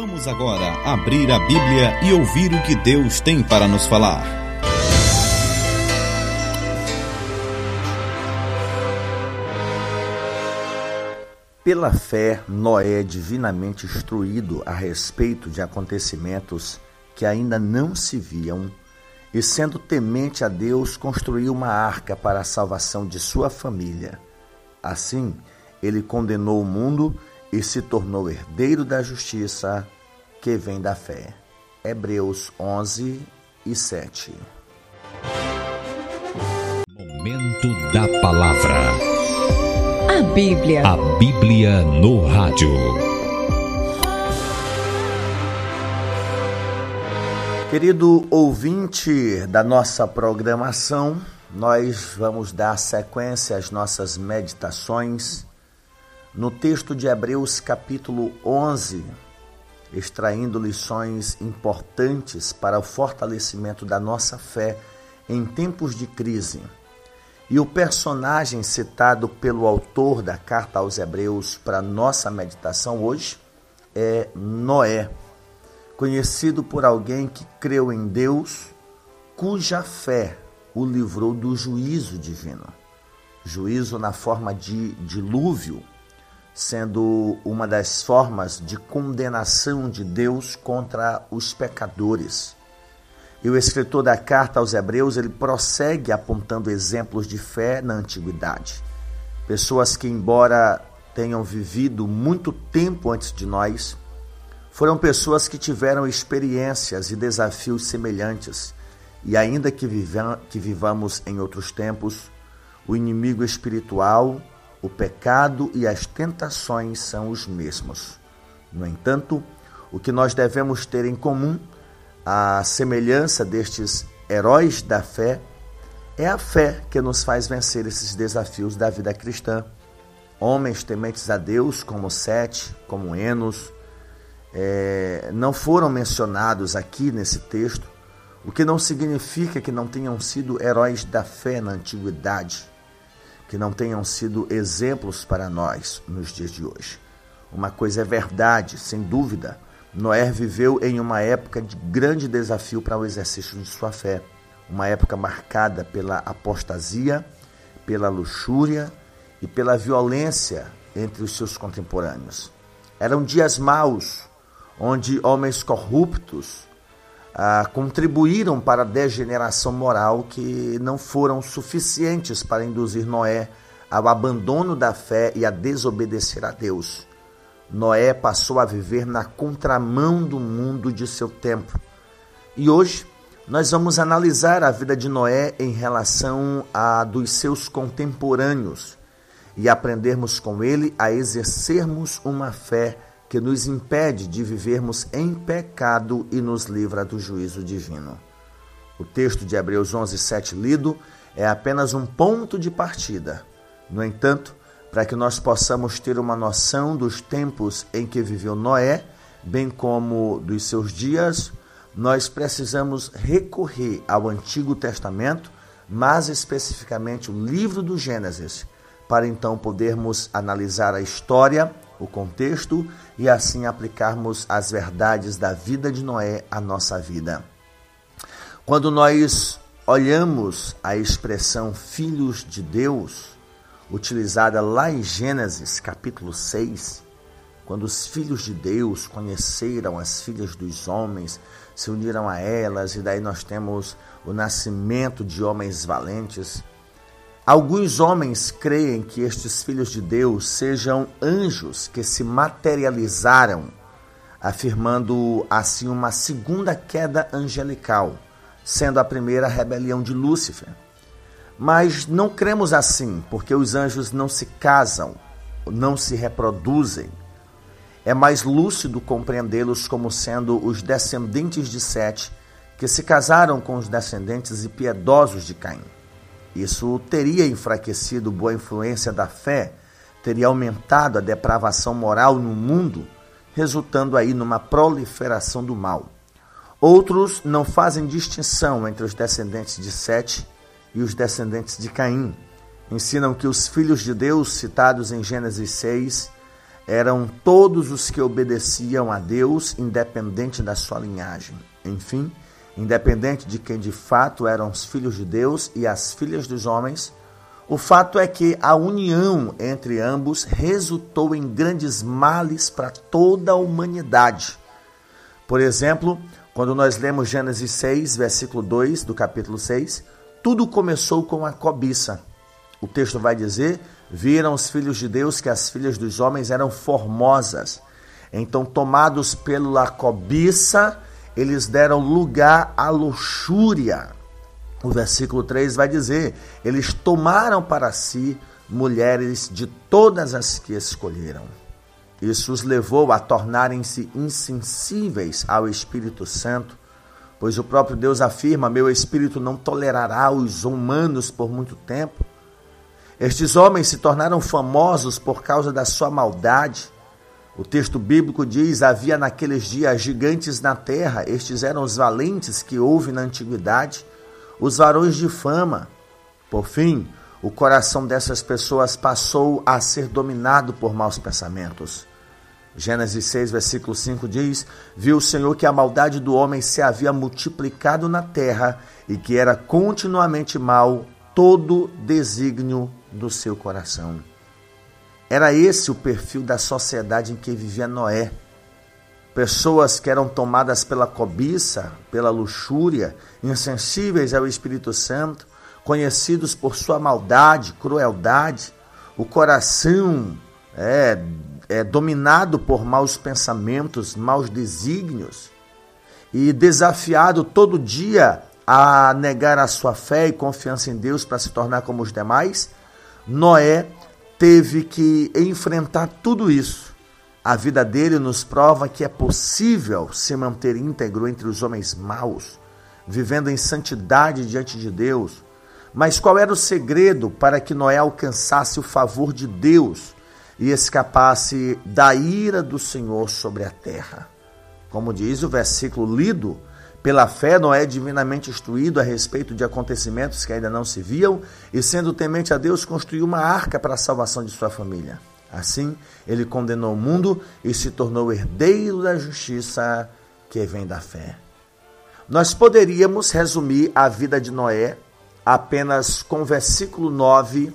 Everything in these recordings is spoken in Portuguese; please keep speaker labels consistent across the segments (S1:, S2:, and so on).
S1: Vamos agora abrir a Bíblia e ouvir o que Deus tem para nos falar.
S2: Pela fé, Noé é divinamente instruído a respeito de acontecimentos que ainda não se viam, e sendo temente a Deus, construiu uma arca para a salvação de sua família. Assim, ele condenou o mundo e se tornou herdeiro da justiça que vem da fé. Hebreus 11 e 7.
S3: Momento da palavra.
S4: A Bíblia.
S3: A Bíblia no rádio.
S2: Querido ouvinte da nossa programação, nós vamos dar sequência às nossas meditações no texto de Hebreus, capítulo 11, extraindo lições importantes para o fortalecimento da nossa fé em tempos de crise. E o personagem citado pelo autor da carta aos Hebreus para nossa meditação hoje é Noé conhecido por alguém que creu em Deus, cuja fé o livrou do juízo divino. Juízo na forma de dilúvio, sendo uma das formas de condenação de Deus contra os pecadores. E o escritor da carta aos Hebreus, ele prossegue apontando exemplos de fé na antiguidade. Pessoas que, embora tenham vivido muito tempo antes de nós, foram pessoas que tiveram experiências e desafios semelhantes, e ainda que, vivam, que vivamos em outros tempos, o inimigo espiritual, o pecado e as tentações são os mesmos. No entanto, o que nós devemos ter em comum, a semelhança destes heróis da fé, é a fé que nos faz vencer esses desafios da vida cristã. Homens tementes a Deus, como Sete, como Enos, é, não foram mencionados aqui nesse texto, o que não significa que não tenham sido heróis da fé na antiguidade, que não tenham sido exemplos para nós nos dias de hoje. Uma coisa é verdade, sem dúvida, Noé viveu em uma época de grande desafio para o exercício de sua fé, uma época marcada pela apostasia, pela luxúria e pela violência entre os seus contemporâneos. Eram dias maus, onde homens corruptos ah, contribuíram para a degeneração moral que não foram suficientes para induzir Noé ao abandono da fé e a desobedecer a Deus. Noé passou a viver na contramão do mundo de seu tempo. E hoje nós vamos analisar a vida de Noé em relação a dos seus contemporâneos e aprendermos com ele a exercermos uma fé que nos impede de vivermos em pecado e nos livra do juízo divino. O texto de Hebreus 11, 7 lido é apenas um ponto de partida. No entanto, para que nós possamos ter uma noção dos tempos em que viveu Noé, bem como dos seus dias, nós precisamos recorrer ao Antigo Testamento, mais especificamente o livro do Gênesis, para então podermos analisar a história o contexto e assim aplicarmos as verdades da vida de Noé à nossa vida. Quando nós olhamos a expressão filhos de Deus, utilizada lá em Gênesis capítulo 6, quando os filhos de Deus conheceram as filhas dos homens, se uniram a elas, e daí nós temos o nascimento de homens valentes. Alguns homens creem que estes filhos de Deus sejam anjos que se materializaram, afirmando assim uma segunda queda angelical, sendo a primeira a rebelião de Lúcifer. Mas não cremos assim, porque os anjos não se casam, não se reproduzem. É mais lúcido compreendê-los como sendo os descendentes de Sete, que se casaram com os descendentes e piedosos de Caim. Isso teria enfraquecido boa influência da fé, teria aumentado a depravação moral no mundo, resultando aí numa proliferação do mal. Outros não fazem distinção entre os descendentes de Sete e os descendentes de Caim. Ensinam que os filhos de Deus, citados em Gênesis 6, eram todos os que obedeciam a Deus, independente da sua linhagem. Enfim, independente de quem de fato eram os filhos de Deus e as filhas dos homens, o fato é que a união entre ambos resultou em grandes males para toda a humanidade. Por exemplo, quando nós lemos Gênesis 6, versículo 2 do capítulo 6, tudo começou com a cobiça. O texto vai dizer: Viram os filhos de Deus que as filhas dos homens eram formosas. Então, tomados pela cobiça, eles deram lugar à luxúria. O versículo 3 vai dizer: Eles tomaram para si mulheres de todas as que escolheram. Isso os levou a tornarem-se insensíveis ao Espírito Santo, pois o próprio Deus afirma: Meu espírito não tolerará os humanos por muito tempo. Estes homens se tornaram famosos por causa da sua maldade. O texto bíblico diz: Havia naqueles dias gigantes na terra, estes eram os valentes que houve na antiguidade os varões de fama. Por fim, o coração dessas pessoas passou a ser dominado por maus pensamentos. Gênesis 6, versículo 5 diz: Viu o Senhor que a maldade do homem se havia multiplicado na terra e que era continuamente mal todo desígnio do seu coração. Era esse o perfil da sociedade em que vivia Noé. Pessoas que eram tomadas pela cobiça, pela luxúria, insensíveis ao Espírito Santo, conhecidos por sua maldade, crueldade, o coração é, é dominado por maus pensamentos, maus desígnios. E desafiado todo dia a negar a sua fé e confiança em Deus para se tornar como os demais, Noé teve que enfrentar tudo isso a vida dele nos prova que é possível se manter íntegro entre os homens maus, vivendo em santidade diante de Deus. Mas qual era o segredo para que Noé alcançasse o favor de Deus e escapasse da ira do Senhor sobre a terra? Como diz o versículo lido, pela fé, Noé, divinamente instruído a respeito de acontecimentos que ainda não se viam, e sendo temente a Deus, construiu uma arca para a salvação de sua família. Assim, ele condenou o mundo e se tornou herdeiro da justiça que vem da fé. Nós poderíamos resumir a vida de Noé apenas com o versículo 9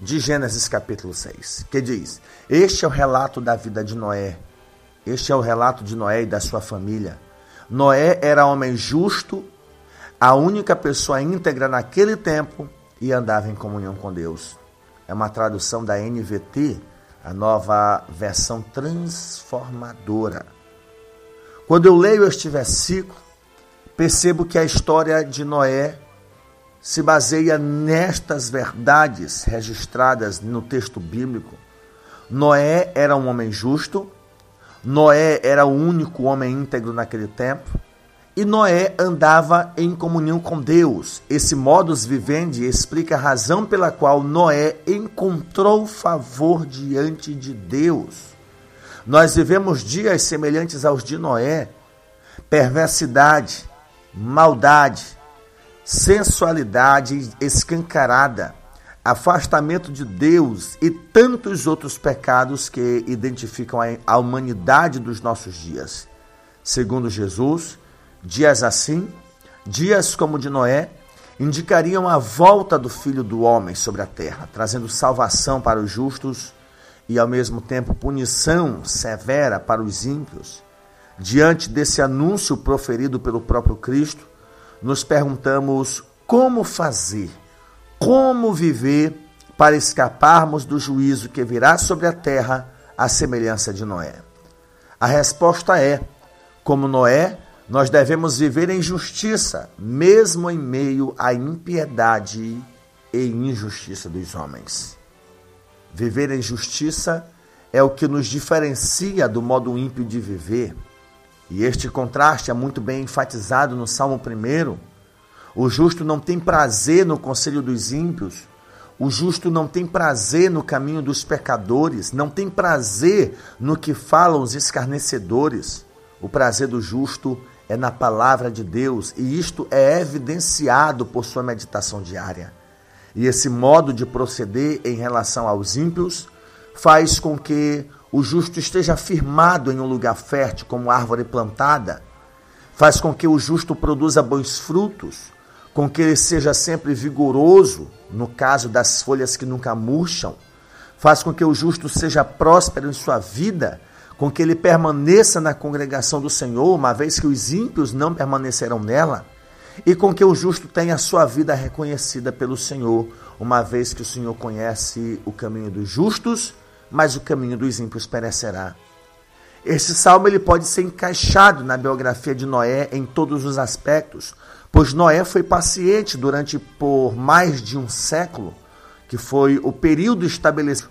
S2: de Gênesis capítulo 6, que diz: Este é o relato da vida de Noé. Este é o relato de Noé e da sua família. Noé era homem justo, a única pessoa íntegra naquele tempo e andava em comunhão com Deus. É uma tradução da NVT, a nova versão transformadora. Quando eu leio este versículo, percebo que a história de Noé se baseia nestas verdades registradas no texto bíblico. Noé era um homem justo, Noé era o único homem íntegro naquele tempo, e Noé andava em comunhão com Deus. Esse modus vivendi explica a razão pela qual Noé encontrou favor diante de Deus. Nós vivemos dias semelhantes aos de Noé: perversidade, maldade, sensualidade escancarada, afastamento de Deus e tantos outros pecados que identificam a humanidade dos nossos dias. Segundo Jesus, Dias assim, dias como o de Noé, indicariam a volta do Filho do Homem sobre a terra, trazendo salvação para os justos e, ao mesmo tempo, punição severa para os ímpios. Diante desse anúncio proferido pelo próprio Cristo, nos perguntamos como fazer, como viver para escaparmos do juízo que virá sobre a terra à semelhança de Noé. A resposta é: como Noé, nós devemos viver em justiça, mesmo em meio à impiedade e injustiça dos homens. Viver em justiça é o que nos diferencia do modo ímpio de viver. E este contraste é muito bem enfatizado no Salmo 1. O justo não tem prazer no conselho dos ímpios, o justo não tem prazer no caminho dos pecadores, não tem prazer no que falam os escarnecedores. O prazer do justo é na palavra de Deus e isto é evidenciado por sua meditação diária. E esse modo de proceder em relação aos ímpios faz com que o justo esteja firmado em um lugar fértil como árvore plantada, faz com que o justo produza bons frutos, com que ele seja sempre vigoroso, no caso das folhas que nunca murcham, faz com que o justo seja próspero em sua vida, com que ele permaneça na congregação do Senhor, uma vez que os ímpios não permanecerão nela, e com que o justo tenha a sua vida reconhecida pelo Senhor, uma vez que o Senhor conhece o caminho dos justos, mas o caminho dos ímpios perecerá. Esse salmo ele pode ser encaixado na biografia de Noé em todos os aspectos, pois Noé foi paciente durante por mais de um século, que foi o período estabelecido.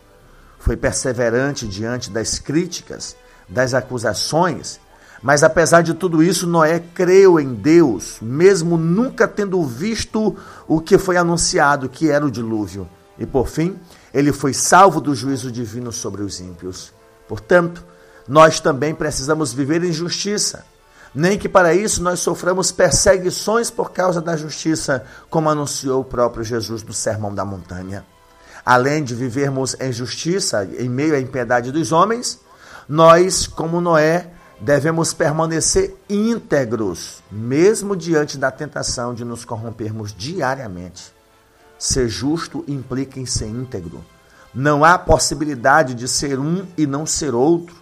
S2: Foi perseverante diante das críticas, das acusações, mas apesar de tudo isso, Noé creu em Deus, mesmo nunca tendo visto o que foi anunciado, que era o dilúvio. E por fim, ele foi salvo do juízo divino sobre os ímpios. Portanto, nós também precisamos viver em justiça, nem que para isso nós soframos perseguições por causa da justiça, como anunciou o próprio Jesus no Sermão da Montanha. Além de vivermos em justiça em meio à impiedade dos homens, nós, como Noé, devemos permanecer íntegros, mesmo diante da tentação de nos corrompermos diariamente. Ser justo implica em ser íntegro. Não há possibilidade de ser um e não ser outro.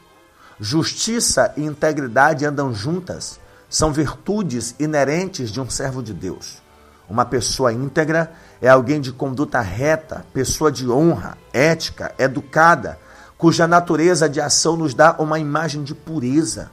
S2: Justiça e integridade andam juntas, são virtudes inerentes de um servo de Deus. Uma pessoa íntegra é alguém de conduta reta, pessoa de honra, ética, educada, cuja natureza de ação nos dá uma imagem de pureza.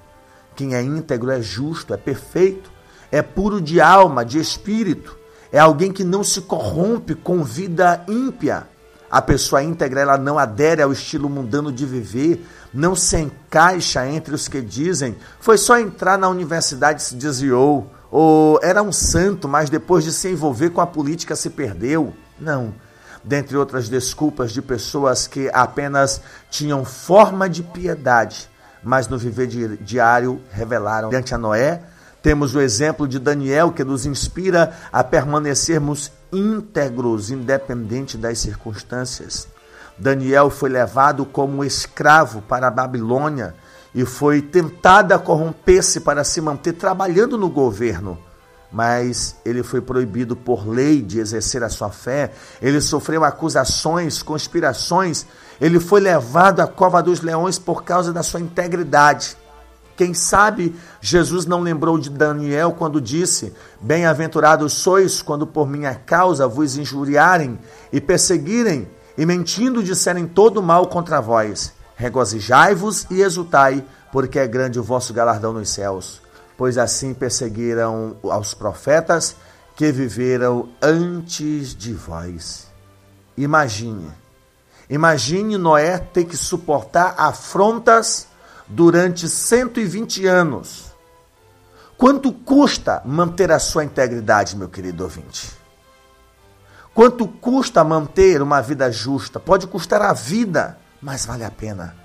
S2: Quem é íntegro é justo, é perfeito, é puro de alma, de espírito, é alguém que não se corrompe com vida ímpia. A pessoa íntegra ela não adere ao estilo mundano de viver, não se encaixa entre os que dizem foi só entrar na universidade e se desviou, ou era um santo, mas depois de se envolver com a política se perdeu. Não. Dentre outras desculpas de pessoas que apenas tinham forma de piedade, mas no viver diário revelaram diante a Noé. Temos o exemplo de Daniel que nos inspira a permanecermos íntegros, independente das circunstâncias. Daniel foi levado como escravo para a Babilônia e foi tentado a corromper-se para se manter trabalhando no governo. Mas ele foi proibido por lei de exercer a sua fé, ele sofreu acusações, conspirações, ele foi levado à cova dos leões por causa da sua integridade. Quem sabe Jesus não lembrou de Daniel quando disse: Bem-aventurados sois quando por minha causa vos injuriarem e perseguirem e mentindo disserem todo mal contra vós. Regozijai-vos e exultai, porque é grande o vosso galardão nos céus. Pois assim perseguiram aos profetas que viveram antes de vós. Imagine, imagine Noé ter que suportar afrontas durante 120 anos. Quanto custa manter a sua integridade, meu querido ouvinte? Quanto custa manter uma vida justa? Pode custar a vida, mas vale a pena.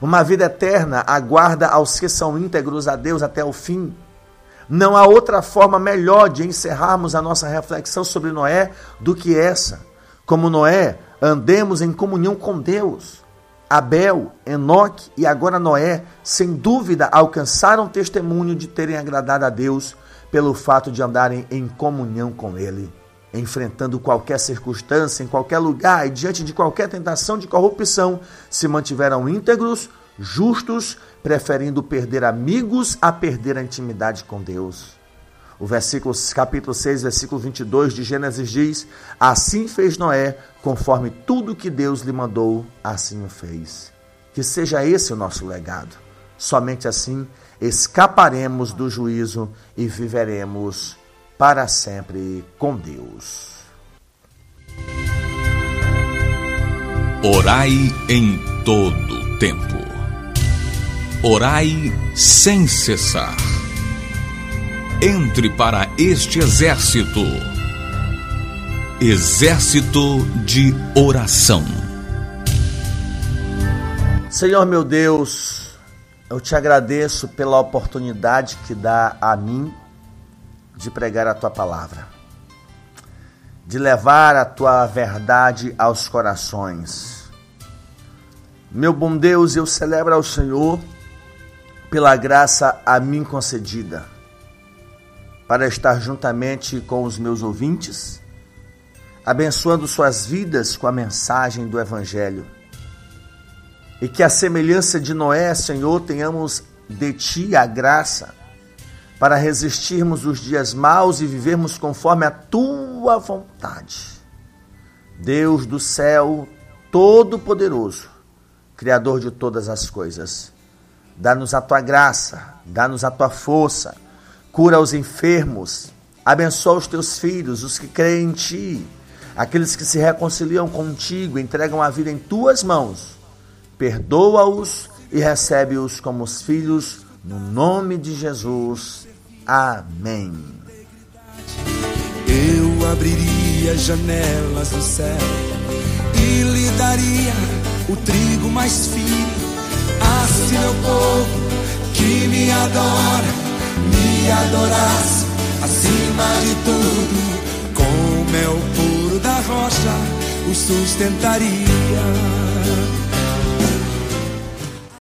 S2: Uma vida eterna aguarda aos que são íntegros a Deus até o fim. Não há outra forma melhor de encerrarmos a nossa reflexão sobre Noé do que essa. Como Noé, andemos em comunhão com Deus. Abel, Enoque e agora Noé, sem dúvida, alcançaram testemunho de terem agradado a Deus pelo fato de andarem em comunhão com Ele enfrentando qualquer circunstância, em qualquer lugar e diante de qualquer tentação de corrupção, se mantiveram íntegros, justos, preferindo perder amigos a perder a intimidade com Deus. O versículo, capítulo 6, versículo 22 de Gênesis diz: Assim fez Noé, conforme tudo que Deus lhe mandou, assim o fez. Que seja esse o nosso legado. Somente assim escaparemos do juízo e viveremos para sempre com Deus.
S3: Orai em todo tempo. Orai sem cessar. Entre para este exército. Exército de oração.
S2: Senhor meu Deus, eu te agradeço pela oportunidade que dá a mim de pregar a tua palavra, de levar a tua verdade aos corações. Meu bom Deus, eu celebro ao Senhor pela graça a mim concedida, para estar juntamente com os meus ouvintes, abençoando suas vidas com a mensagem do Evangelho. E que a semelhança de Noé, Senhor, tenhamos de ti a graça para resistirmos os dias maus e vivermos conforme a tua vontade. Deus do céu, Todo-Poderoso, Criador de todas as coisas, dá-nos a tua graça, dá-nos a tua força, cura os enfermos, abençoa os teus filhos, os que creem em ti, aqueles que se reconciliam contigo, entregam a vida em tuas mãos, perdoa-os e recebe-os como os filhos, no nome de Jesus. Amém.
S5: Eu abriria janelas do céu e lhe daria o trigo mais fino. Assim meu povo que me adora, adorasse acima de tudo, com mel puro da rocha, o sustentaria